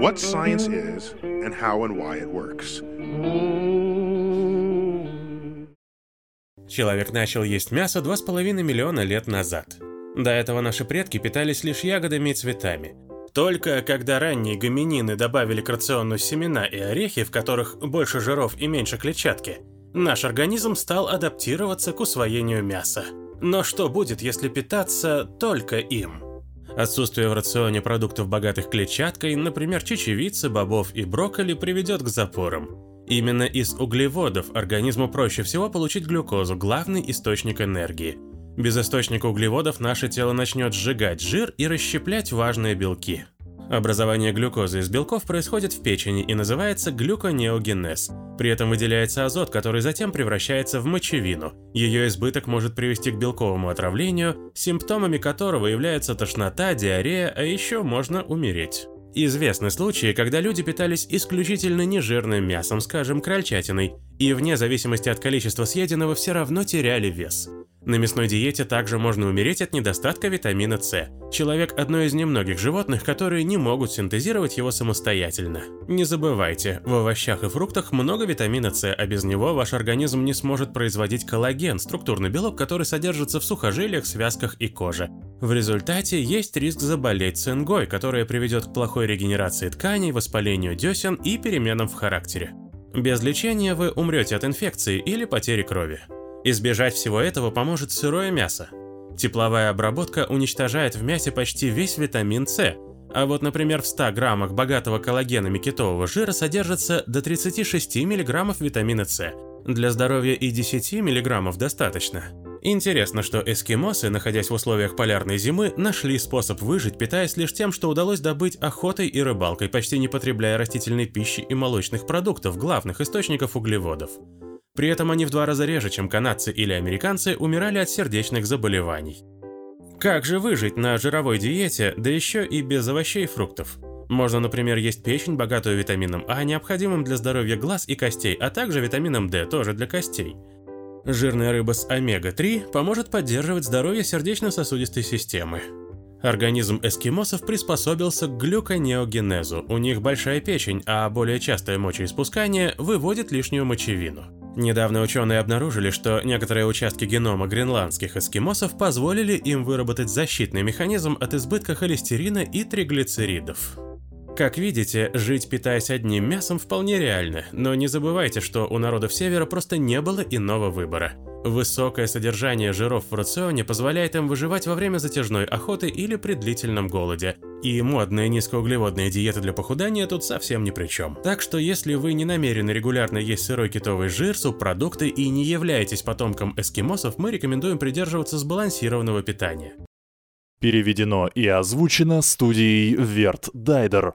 what science is and how and why it works. Человек начал есть мясо 2,5 миллиона лет назад. До этого наши предки питались лишь ягодами и цветами. Только когда ранние гоминины добавили к рациону семена и орехи, в которых больше жиров и меньше клетчатки, наш организм стал адаптироваться к усвоению мяса. Но что будет, если питаться только им? Отсутствие в рационе продуктов, богатых клетчаткой, например, чечевицы, бобов и брокколи, приведет к запорам. Именно из углеводов организму проще всего получить глюкозу, главный источник энергии – без источника углеводов наше тело начнет сжигать жир и расщеплять важные белки. Образование глюкозы из белков происходит в печени и называется глюконеогенез. При этом выделяется азот, который затем превращается в мочевину. Ее избыток может привести к белковому отравлению, симптомами которого являются тошнота, диарея, а еще можно умереть. Известны случаи, когда люди питались исключительно нежирным мясом, скажем, крольчатиной, и вне зависимости от количества съеденного все равно теряли вес. На мясной диете также можно умереть от недостатка витамина С. Человек – одно из немногих животных, которые не могут синтезировать его самостоятельно. Не забывайте, в овощах и фруктах много витамина С, а без него ваш организм не сможет производить коллаген – структурный белок, который содержится в сухожилиях, связках и коже. В результате есть риск заболеть цингой, которая приведет к плохой регенерации тканей, воспалению десен и переменам в характере. Без лечения вы умрете от инфекции или потери крови. Избежать всего этого поможет сырое мясо. Тепловая обработка уничтожает в мясе почти весь витамин С, а вот, например, в 100 граммах богатого коллагенами китового жира содержится до 36 мг витамина С. Для здоровья и 10 мг достаточно. Интересно, что эскимосы, находясь в условиях полярной зимы, нашли способ выжить, питаясь лишь тем, что удалось добыть охотой и рыбалкой, почти не потребляя растительной пищи и молочных продуктов, главных источников углеводов. При этом они в два раза реже, чем канадцы или американцы, умирали от сердечных заболеваний. Как же выжить на жировой диете, да еще и без овощей и фруктов? Можно, например, есть печень, богатую витамином А, необходимым для здоровья глаз и костей, а также витамином D, тоже для костей. Жирная рыба с омега-3 поможет поддерживать здоровье сердечно-сосудистой системы. Организм эскимосов приспособился к глюконеогенезу, у них большая печень, а более частое мочеиспускание выводит лишнюю мочевину. Недавно ученые обнаружили, что некоторые участки генома гренландских эскимосов позволили им выработать защитный механизм от избытка холестерина и триглицеридов. Как видите, жить питаясь одним мясом вполне реально, но не забывайте, что у народов Севера просто не было иного выбора. Высокое содержание жиров в рационе позволяет им выживать во время затяжной охоты или при длительном голоде. И модные низкоуглеводные диеты для похудания тут совсем ни при чем. Так что если вы не намерены регулярно есть сырой китовый жир, субпродукты и не являетесь потомком эскимосов, мы рекомендуем придерживаться сбалансированного питания. Переведено и озвучено студией Верт Дайдер.